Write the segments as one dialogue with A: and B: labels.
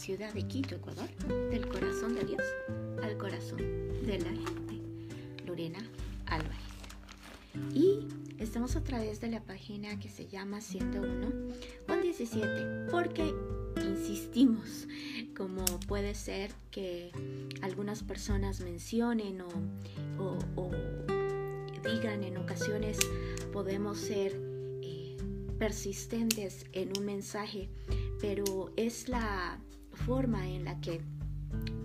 A: ciudad de Quito, Ecuador, del corazón de Dios al corazón de la gente. Lorena Álvarez. Y estamos a través de la página que se llama 101 con 17, porque insistimos, como puede ser que algunas personas mencionen o, digan en ocasiones podemos ser eh, persistentes en un mensaje, pero es la forma en la que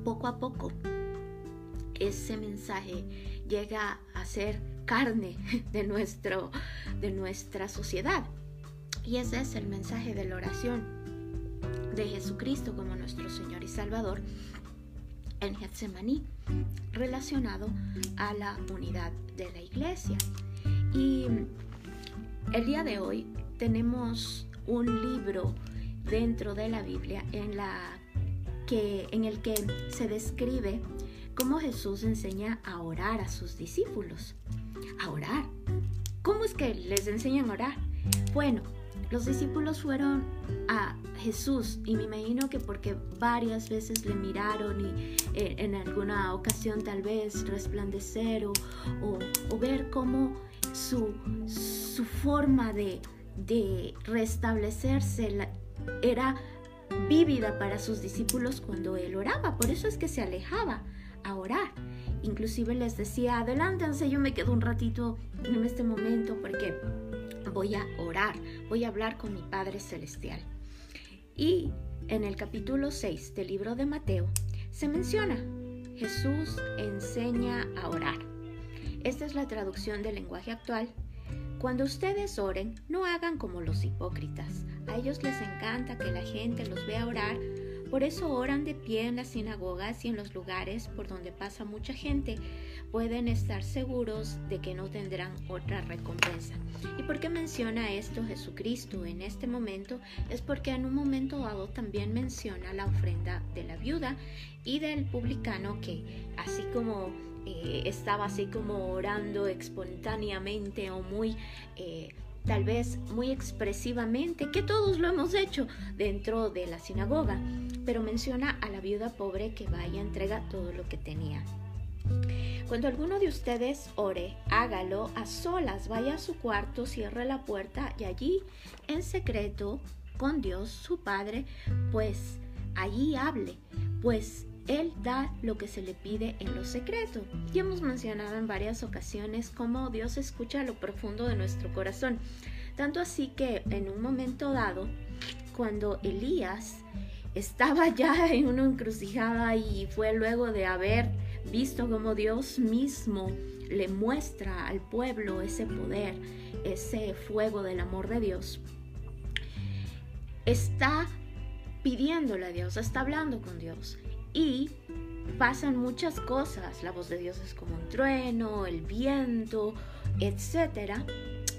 A: poco a poco ese mensaje llega a ser carne de, nuestro, de nuestra sociedad. Y ese es el mensaje de la oración de Jesucristo como nuestro Señor y Salvador en Getsemaní, relacionado a la unidad de la iglesia. Y el día de hoy tenemos un libro dentro de la Biblia en, la que, en el que se describe cómo Jesús enseña a orar a sus discípulos. A orar. ¿Cómo es que les enseñan a orar? Bueno, los discípulos fueron a Jesús y me imagino que porque varias veces le miraron y eh, en alguna ocasión tal vez resplandecer o, ver cómo su, su forma de, de restablecerse era vívida para sus discípulos cuando él oraba. Por eso es que se alejaba a orar. Inclusive les decía, adelántense, yo me quedo un ratito en este momento porque voy a orar, voy a hablar con mi Padre Celestial. Y en el capítulo 6 del libro de Mateo se menciona, Jesús enseña a orar. Esta es la traducción del lenguaje actual. Cuando ustedes oren, no hagan como los hipócritas. A ellos les encanta que la gente los vea orar por eso oran de pie en las sinagogas y en los lugares por donde pasa mucha gente. Pueden estar seguros de que no tendrán otra recompensa. ¿Y por qué menciona esto Jesucristo en este momento? Es porque en un momento dado también menciona la ofrenda de la viuda y del publicano que así como eh, estaba así como orando espontáneamente o muy... Eh, tal vez muy expresivamente, que todos lo hemos hecho dentro de la sinagoga, pero menciona a la viuda pobre que vaya, entrega todo lo que tenía. Cuando alguno de ustedes ore, hágalo a solas, vaya a su cuarto, cierre la puerta y allí, en secreto, con Dios, su Padre, pues allí hable, pues él da lo que se le pide en lo secreto. Y hemos mencionado en varias ocasiones cómo Dios escucha lo profundo de nuestro corazón. Tanto así que en un momento dado, cuando Elías estaba ya en una encrucijada y fue luego de haber visto cómo Dios mismo le muestra al pueblo ese poder, ese fuego del amor de Dios, está pidiéndole a Dios, está hablando con Dios y pasan muchas cosas. La voz de Dios es como un trueno, el viento, etc.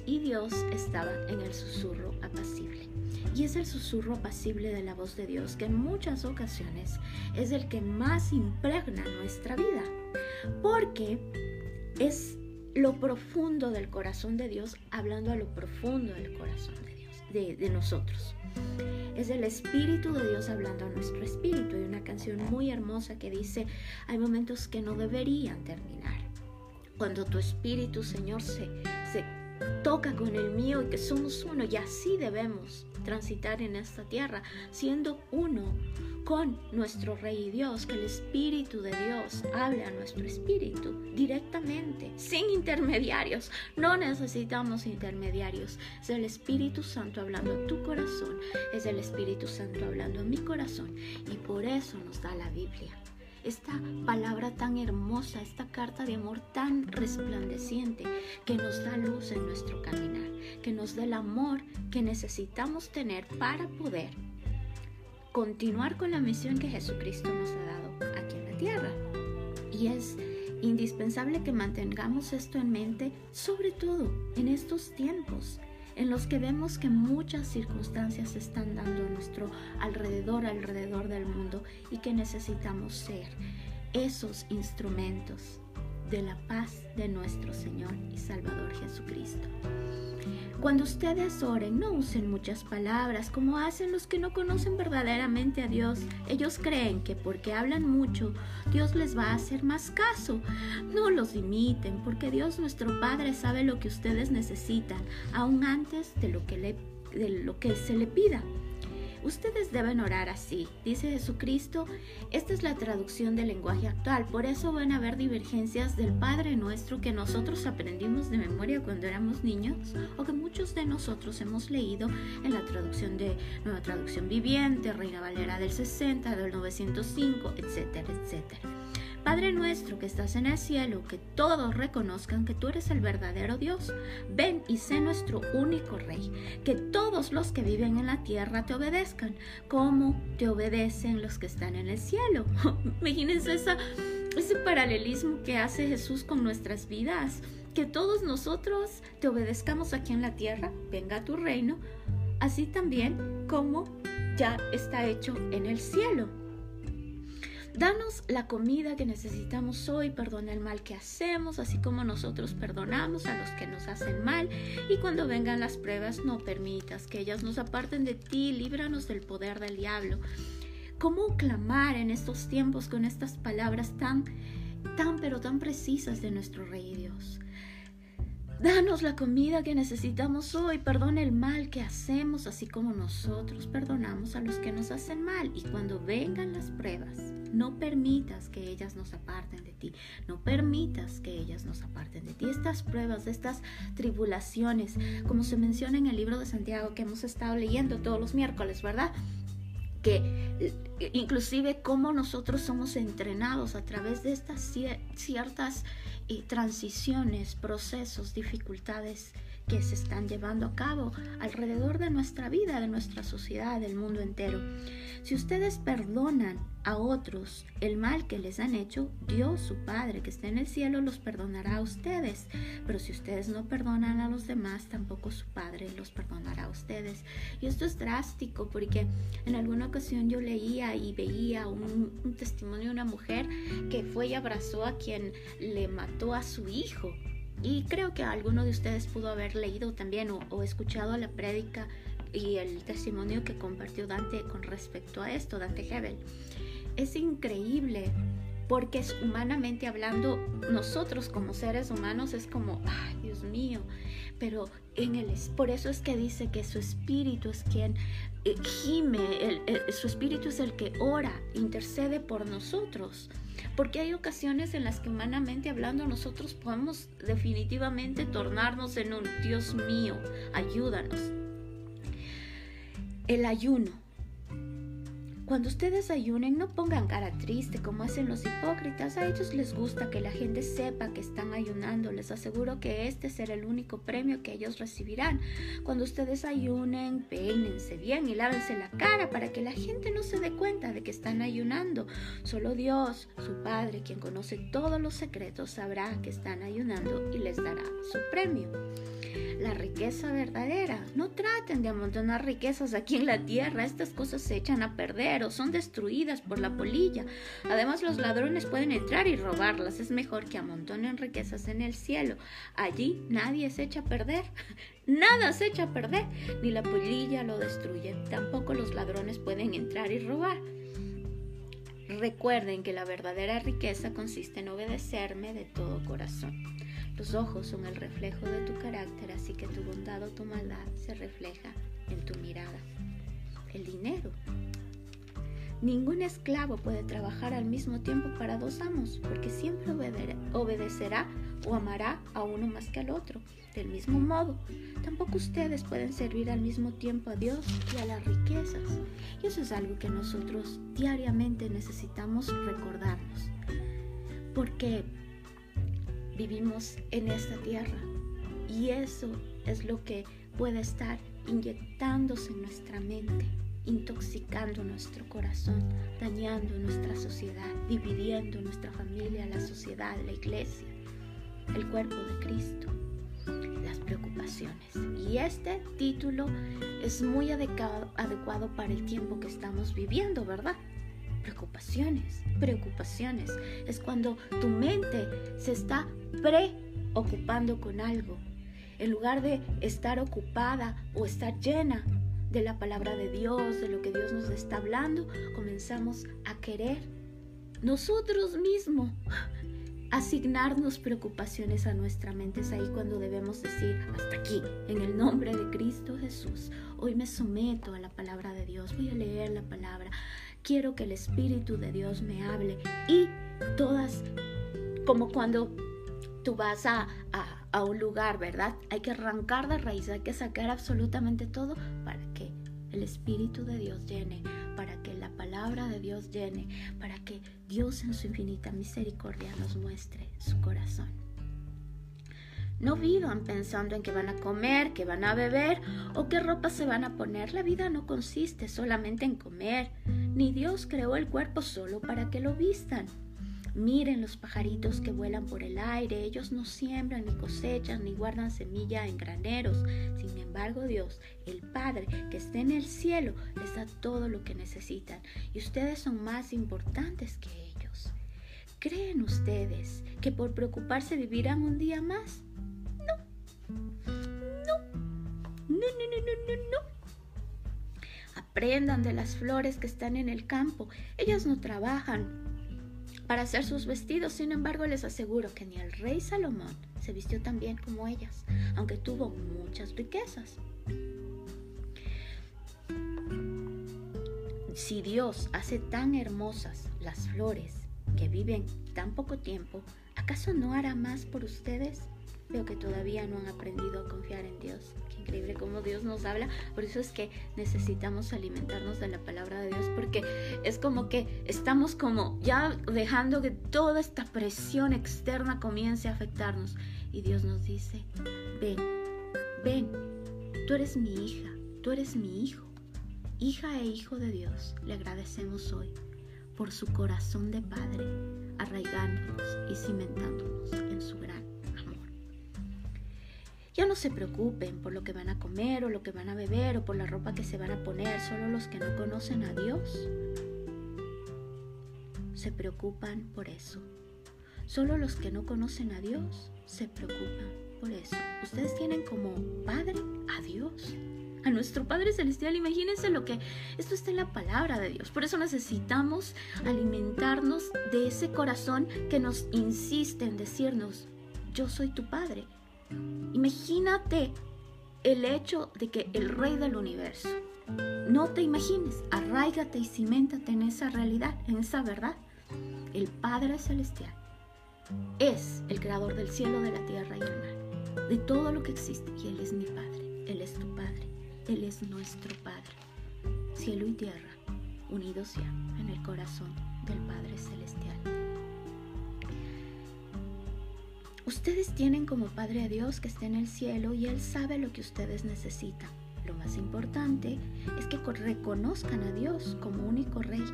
A: Y Dios estaba en el susurro apacible. Y es el susurro apacible de la voz de Dios que en muchas ocasiones es el que más impregna nuestra vida. Porque es lo profundo del corazón de Dios hablando a lo profundo del corazón de Dios, de, de nosotros. Es el Espíritu de Dios hablando a nuestro espíritu. Hay una canción muy hermosa que dice, hay momentos que no deberían terminar. Cuando tu espíritu, Señor, se, se toca con el mío y que somos uno y así debemos transitar en esta tierra, siendo uno con nuestro Rey Dios, que el Espíritu de Dios hable a nuestro espíritu directamente, sin intermediarios. No necesitamos intermediarios. Es el Espíritu Santo hablando a tu corazón, es el Espíritu Santo hablando a mi corazón. Y por eso nos da la Biblia. Esta palabra tan hermosa, esta carta de amor tan resplandeciente que nos da luz en nuestro caminar, que nos da el amor que necesitamos tener para poder continuar con la misión que Jesucristo nos ha dado aquí en la tierra. Y es indispensable que mantengamos esto en mente, sobre todo en estos tiempos en los que vemos que muchas circunstancias se están dando alrededor, alrededor del mundo, y que necesitamos ser esos instrumentos de la paz de nuestro Señor y Salvador Jesucristo. Cuando ustedes oren, no usen muchas palabras como hacen los que no conocen verdaderamente a Dios. Ellos creen que porque hablan mucho, Dios les va a hacer más caso. No los imiten, porque Dios nuestro Padre sabe lo que ustedes necesitan, aún antes de lo que se le pida. Ustedes deben orar así, dice Jesucristo. Esta es la traducción del lenguaje actual. Por eso van a haber divergencias del Padre nuestro que nosotros aprendimos de memoria cuando éramos niños o que muchos de nosotros hemos leído en la traducción de Nueva Traducción Viviente, Reina Valera del 60, del 905, etcétera, etcétera. Padre nuestro que estás en el cielo, que todos reconozcan que tú eres el verdadero Dios. Ven y sé nuestro único Rey. Que todos los que viven en la tierra te obedezcan, como te obedecen los que están en el cielo. Imagínense esa, ese paralelismo que hace Jesús con nuestras vidas. Que todos nosotros te obedezcamos aquí en la tierra, venga a tu reino, así también como ya está hecho en el cielo. Danos la comida que necesitamos hoy, perdona el mal que hacemos, así como nosotros perdonamos a los que nos hacen mal. Y cuando vengan las pruebas, no permitas que ellas nos aparten de ti, líbranos del poder del diablo. ¿Cómo clamar en estos tiempos con estas palabras tan, tan, pero tan precisas de nuestro Rey Dios? Danos la comida que necesitamos hoy, perdona el mal que hacemos, así como nosotros perdonamos a los que nos hacen mal. Y cuando vengan las pruebas, no permitas que ellas nos aparten de ti. No permitas que ellas nos aparten de ti. Estas pruebas, estas tribulaciones, como se menciona en el libro de Santiago que hemos estado leyendo todos los miércoles, ¿verdad? Que eh, inclusive cómo nosotros somos entrenados a través de estas ciertas eh, transiciones, procesos, dificultades que se están llevando a cabo alrededor de nuestra vida, de nuestra sociedad, del mundo entero. Si ustedes perdonan a otros el mal que les han hecho, Dios, su Padre que está en el cielo, los perdonará a ustedes. Pero si ustedes no perdonan a los demás, tampoco su Padre los perdonará a ustedes. Y esto es drástico porque en alguna ocasión yo leía y veía un, testimonio de una mujer que fue y abrazó a quien le mató a su hijo. Y creo que alguno de ustedes pudo haber leído también o, escuchado la prédica y el testimonio que compartió Dante con respecto a esto, Dante Hebel. Es increíble porque es humanamente hablando, nosotros como seres humanos es como, ay Dios mío, pero en el, por eso es que dice que su espíritu es quien eh, gime, su espíritu es el que ora, intercede por nosotros. Porque hay ocasiones en las que humanamente hablando nosotros podemos definitivamente tornarnos en un Dios mío, ayúdanos. El ayuno. Cuando ustedes ayunen, no pongan cara triste como hacen los hipócritas. A ellos les gusta que la gente sepa que están ayunando. Les aseguro que este será el único premio que ellos recibirán. Cuando ustedes ayunen, peínense bien y lávense la cara para que la gente no se dé cuenta de que están ayunando. Solo Dios, su Padre, quien conoce todos los secretos, sabrá que están ayunando y les dará su premio la riqueza verdadera. No traten de amontonar riquezas aquí en la tierra. Estas cosas se echan a perder o son destruidas por la polilla. Además, los ladrones pueden entrar y robarlas. Es mejor que amontonen riquezas en el cielo. Allí nadie se echa a perder. Nada se echa a perder. Ni la polilla lo destruye. Tampoco los ladrones pueden entrar y robar. Recuerden que la verdadera riqueza consiste en obedecerme de todo corazón. Los ojos son el reflejo de tu carácter, así que tu bondad o tu maldad se refleja en tu mirada. El dinero. Ningún esclavo puede trabajar al mismo tiempo para dos amos, porque siempre obedecerá o amará a uno más que al otro. Del mismo modo, tampoco ustedes pueden servir al mismo tiempo a Dios y a las riquezas. Y eso es algo que nosotros diariamente necesitamos recordarnos. Porque vivimos en esta tierra. Y eso es lo que puede estar inyectándose en nuestra mente, intoxicando nuestro corazón, dañando nuestra sociedad, dividiendo nuestra familia, la sociedad, la iglesia, el cuerpo de Cristo, las preocupaciones. Y este título es muy adecuado, adecuado para el tiempo que estamos viviendo, ¿verdad? Preocupaciones, preocupaciones. Es cuando tu mente se está preocupando con algo. en lugar de estar ocupada o estar llena de la palabra de Dios, de lo que Dios nos está hablando, comenzamos a querer nosotros mismos asignarnos preocupaciones a nuestra mente. Es ahí cuando debemos decir, hasta aquí, en el nombre de Cristo Jesús. Hoy me someto a la palabra de Dios, voy a leer la palabra. Quiero que el Espíritu de Dios me hable y todas, como cuando tú vas a, a, un lugar, ¿verdad? Hay que arrancar de raíz, hay que sacar absolutamente todo para que el Espíritu de Dios llene, para que la palabra de Dios llene, para que Dios en su infinita misericordia nos muestre su corazón. No vivan pensando en que van a comer, que van a beber o qué ropa se van a poner. La vida no consiste solamente en comer, ni Dios creó el cuerpo solo para que lo vistan. Miren los pajaritos que vuelan por el aire, ellos no siembran ni cosechan ni guardan semilla en graneros. Sin embargo, Dios, el Padre que está en el cielo, les da todo lo que necesitan y ustedes son más importantes que ellos. ¿Creen ustedes que por preocuparse vivirán un día más? No. No. No, no, no, no, no, no. Aprendan de las flores que están en el campo. Ellas no trabajan, para hacer sus vestidos. Sin embargo, les aseguro que ni el rey Salomón se vistió tan bien como ellas, aunque tuvo muchas riquezas. Si Dios hace tan hermosas las flores que viven tan poco tiempo, ¿acaso no hará más por ustedes? Veo que todavía no han aprendido a confiar en Dios. Qué increíble cómo Dios nos habla. Por eso es que necesitamos alimentarnos de la palabra de Dios, porque es como que estamos como ya dejando que toda esta presión externa comience a afectarnos. Y Dios nos dice, ven, ven, tú eres mi hija, tú eres mi hijo. Hija e hijo de Dios, le agradecemos hoy por su corazón de Padre, arraigándonos y cimentándonos en su gran ya no se preocupen por lo que van a comer o lo que van a beber o por la ropa que se van a poner, solo los que no conocen a Dios se preocupan por eso. Solo los que no conocen a Dios se preocupan por eso. Ustedes tienen como Padre a Dios, a nuestro Padre Celestial. Imagínense lo que esto está en la palabra de Dios. Por eso necesitamos alimentarnos de ese corazón que nos insiste en decirnos, yo soy tu Padre. Imagínate el hecho de que el rey del universo, no te imagines, arraigate y ciméntate en esa realidad, en esa verdad. El Padre Celestial es el creador del cielo, de la tierra y el mar, de todo lo que existe. Y Él es mi Padre, Él es tu Padre, Él es nuestro Padre. Cielo y tierra unidos ya en el corazón del Padre Celestial. Ustedes tienen como Padre a Dios que está en el cielo y Él sabe lo que ustedes necesitan. Lo más importante es que reconozcan a Dios como único Rey.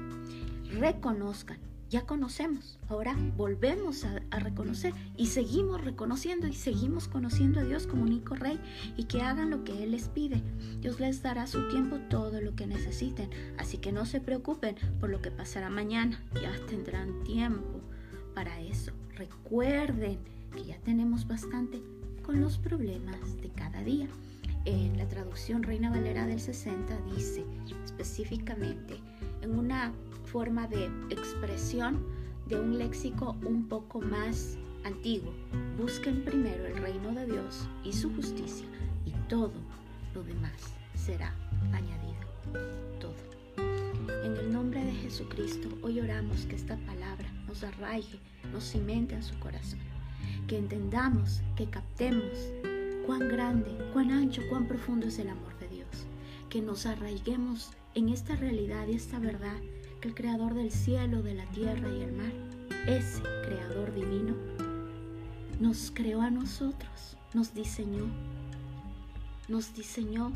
A: Reconozcan. Ya conocemos, ahora volvemos a, reconocer y seguimos reconociendo y seguimos conociendo a Dios como único Rey y que hagan lo que Él les pide. Dios les dará a su tiempo todo lo que necesiten, así que no se preocupen por lo que pasará mañana, ya tendrán tiempo para eso. Recuerden que ya tenemos bastante con los problemas de cada día. En la traducción Reina Valera del 60 dice específicamente en una forma de expresión de un léxico un poco más antiguo. Busquen primero el reino de Dios y su justicia y todo lo demás será añadido. Todo. En el nombre de Jesucristo, hoy oramos que esta palabra nos arraigue, nos cimente en su corazón que entendamos, que captemos cuán grande, cuán ancho, cuán profundo es el amor de Dios, que nos arraiguemos en esta realidad y esta verdad que el creador del cielo, de la tierra y el mar, ese creador divino, nos creó a nosotros, nos diseñó, nos diseñó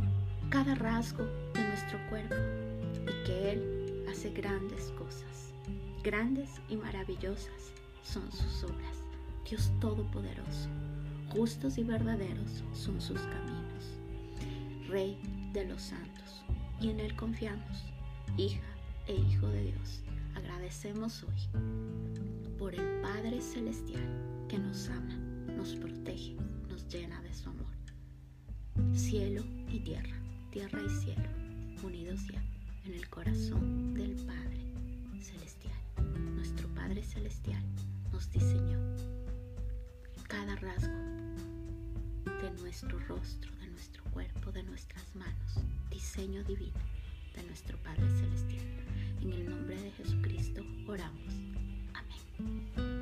A: cada rasgo de nuestro cuerpo y que Él hace grandes cosas, grandes y maravillosas son sus obras. Dios Todopoderoso, justos y verdaderos son sus caminos. Rey de los santos, y en Él confiamos, hija e hijo de Dios. Agradecemos hoy por el Padre Celestial que nos ama, nos protege, nos llena de su amor. cielo y tierra, tierra y cielo, unidos ya en el corazón del Padre Celestial. Nuestro Padre Celestial nos diseñó cada rasgo de nuestro rostro, de nuestro cuerpo, de nuestras manos, diseño divino de nuestro Padre Celestial. En el nombre de Jesucristo oramos. Amén.